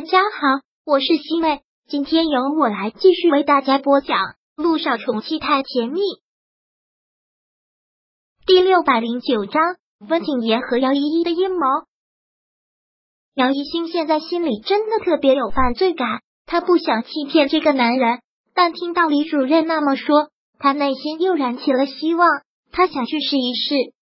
大家好，我是西妹，今天由我来继续为大家播讲《路上宠妻太甜蜜》第六百零九章：温景言和姚依依的阴谋。姚一星现在心里真的特别有犯罪感，他不想欺骗这个男人，但听到李主任那么说，他内心又燃起了希望。他想去试一试。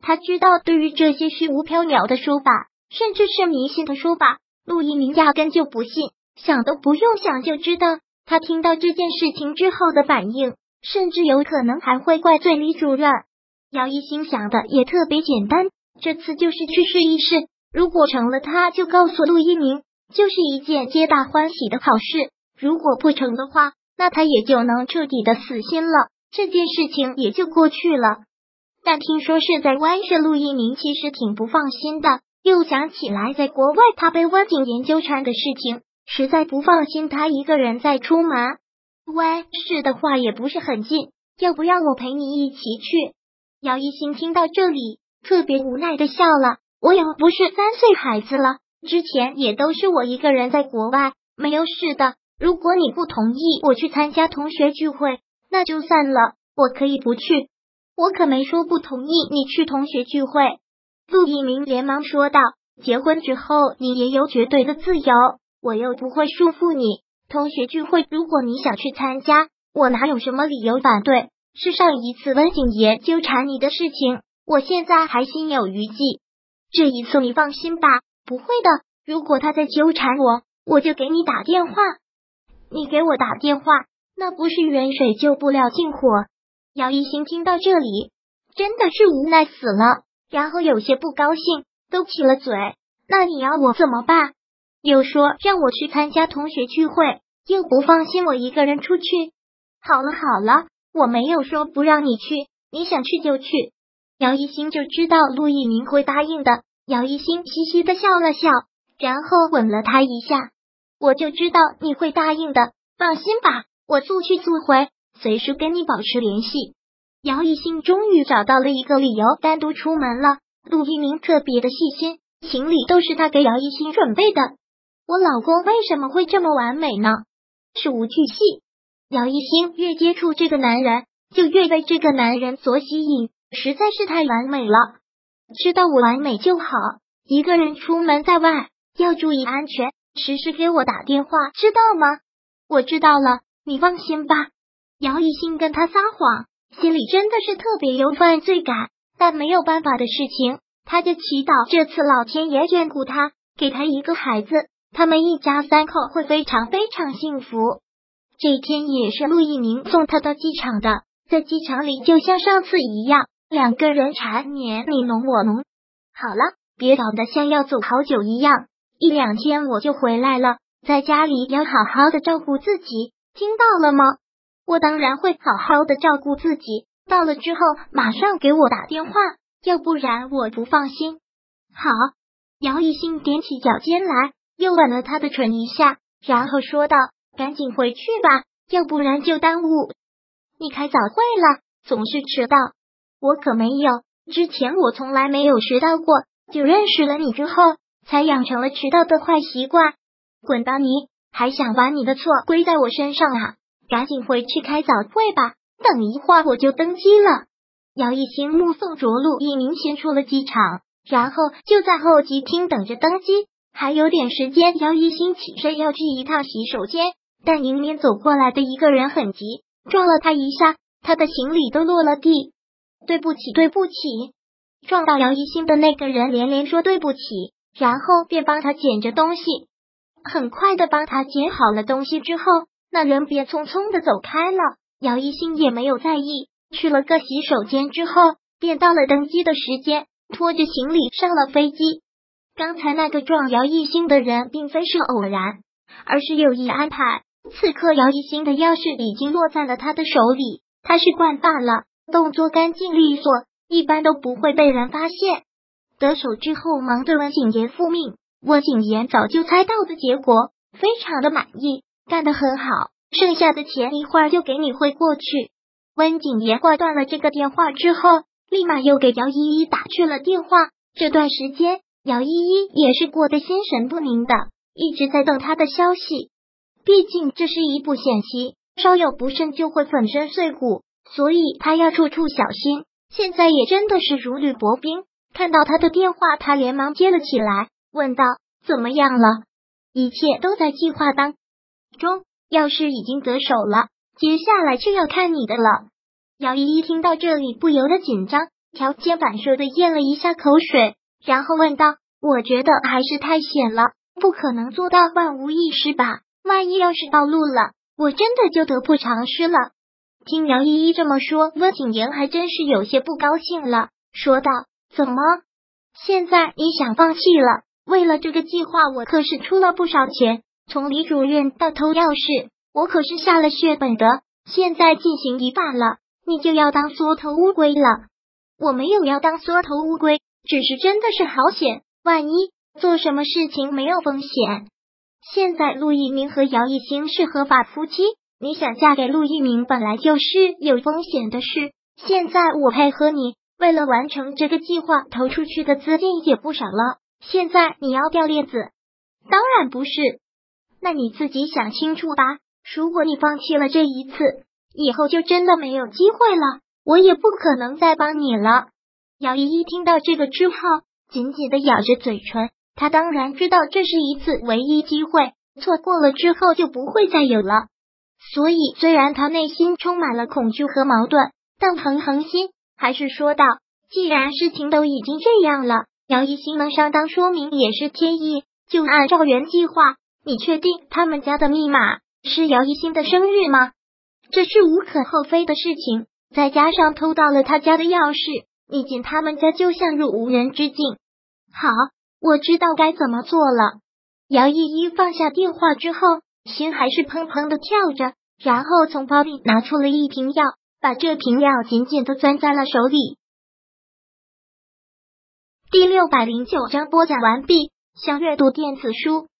他知道，对于这些虚无缥缈的说法，甚至是迷信的说法。陆一鸣压根就不信，想都不用想就知道，他听到这件事情之后的反应，甚至有可能还会怪罪李主任。姚一心想的也特别简单，这次就是去试一试，如果成了，他就告诉陆一鸣，就是一件皆大欢喜的好事；如果不成的话，那他也就能彻底的死心了，这件事情也就过去了。但听说是在湾市，陆一鸣其实挺不放心的。又想起来，在国外他被温景言纠缠的事情，实在不放心他一个人再出门。喂，是的话也不是很近，要不要我陪你一起去？姚一新听到这里，特别无奈的笑了。我又不是三岁孩子了，之前也都是我一个人在国外，没有事的。如果你不同意我去参加同学聚会，那就算了，我可以不去。我可没说不同意你去同学聚会。陆一鸣连忙说道：“结婚之后，你也有绝对的自由，我又不会束缚你。同学聚会，如果你想去参加，我哪有什么理由反对？是上一次温景言纠缠你的事情，我现在还心有余悸。这一次你放心吧，不会的。如果他再纠缠我，我就给你打电话。你给我打电话，那不是远水救不了近火。”姚一新听到这里，真的是无奈死了。然后有些不高兴，都起了嘴。那你要我怎么办？又说让我去参加同学聚会，又不放心我一个人出去。好了好了，我没有说不让你去，你想去就去。姚一星就知道陆一鸣会答应的。姚一星嘻嘻的笑了笑，然后吻了他一下。我就知道你会答应的，放心吧，我速去速回，随时跟你保持联系。姚一新终于找到了一个理由，单独出门了。陆一鸣特别的细心，行李都是他给姚一新准备的。我老公为什么会这么完美呢？事无巨细。姚一新越接触这个男人，就越被这个男人所吸引，实在是太完美了。知道我完美就好。一个人出门在外要注意安全，时时给我打电话，知道吗？我知道了，你放心吧。姚一新跟他撒谎。心里真的是特别有犯罪感，但没有办法的事情，他就祈祷这次老天爷眷顾他，给他一个孩子，他们一家三口会非常非常幸福。这天也是陆一鸣送他到机场的，在机场里就像上次一样，两个人缠绵你侬我侬。好了，别搞得像要走好久一样，一两天我就回来了，在家里要好好的照顾自己，听到了吗？我当然会好好的照顾自己，到了之后马上给我打电话，要不然我不放心。好，姚一兴踮起脚尖来，又吻了他的唇一下，然后说道：“赶紧回去吧，要不然就耽误你开早会了，总是迟到。我可没有，之前我从来没有迟到过，就认识了你之后，才养成了迟到的坏习惯。滚吧你，还想把你的错归在我身上啊？”赶紧回去开早会吧，等一会儿我就登机了。姚一兴目送着陆一鸣先出了机场，然后就在候机厅等着登机。还有点时间，姚一兴起身要去一趟洗手间，但迎面走过来的一个人很急，撞了他一下，他的行李都落了地。对不起，对不起！撞到姚一兴的那个人连连说对不起，然后便帮他捡着东西。很快的帮他捡好了东西之后。那人便匆匆的走开了，姚一兴也没有在意。去了个洗手间之后，便到了登机的时间，拖着行李上了飞机。刚才那个撞姚一兴的人，并非是偶然，而是有意安排。此刻姚一兴的钥匙已经落在了他的手里，他是惯犯了，动作干净利索，一般都不会被人发现。得手之后，忙对温景言复命。温景言早就猜到的结果，非常的满意。干得很好，剩下的钱一会儿就给你汇过去。温景言挂断了这个电话之后，立马又给姚依依打去了电话。这段时间，姚依依也是过得心神不宁的，一直在等他的消息。毕竟这是一步险棋，稍有不慎就会粉身碎骨，所以他要处处小心。现在也真的是如履薄冰。看到他的电话，他连忙接了起来，问道：“怎么样了？”一切都在计划当中。要是已经得手了，接下来就要看你的了。姚依依听到这里，不由得紧张，条件反射的咽了一下口水，然后问道：“我觉得还是太险了，不可能做到万无一失吧？万一要是暴露了，我真的就得不偿失了。”听姚依依这么说，温景言还真是有些不高兴了，说道：“怎么，现在你想放弃了？为了这个计划，我可是出了不少钱。”从李主任到偷钥匙，我可是下了血本的。现在进行一半了，你就要当缩头乌龟了。我没有要当缩头乌龟，只是真的是好险。万一做什么事情没有风险？现在陆一鸣和姚一星是合法夫妻，你想嫁给陆一鸣本来就是有风险的事。现在我配合你，为了完成这个计划，投出去的资金也不少了。现在你要掉链子？当然不是。那你自己想清楚吧。如果你放弃了这一次，以后就真的没有机会了，我也不可能再帮你了。姚依依听到这个之后，紧紧的咬着嘴唇。她当然知道这是一次唯一机会，错过了之后就不会再有了。所以，虽然她内心充满了恐惧和矛盾，但恒恒心还是说道：“既然事情都已经这样了，姚一心能上当，说明也是天意，就按照原计划。”你确定他们家的密码是姚一新的生日吗？这是无可厚非的事情。再加上偷到了他家的钥匙，你进他们家就像入无人之境。好，我知道该怎么做了。姚依依放下电话之后，心还是砰砰的跳着，然后从包里拿出了一瓶药，把这瓶药紧紧的攥在了手里。第六百零九章播讲完毕。想阅读电子书。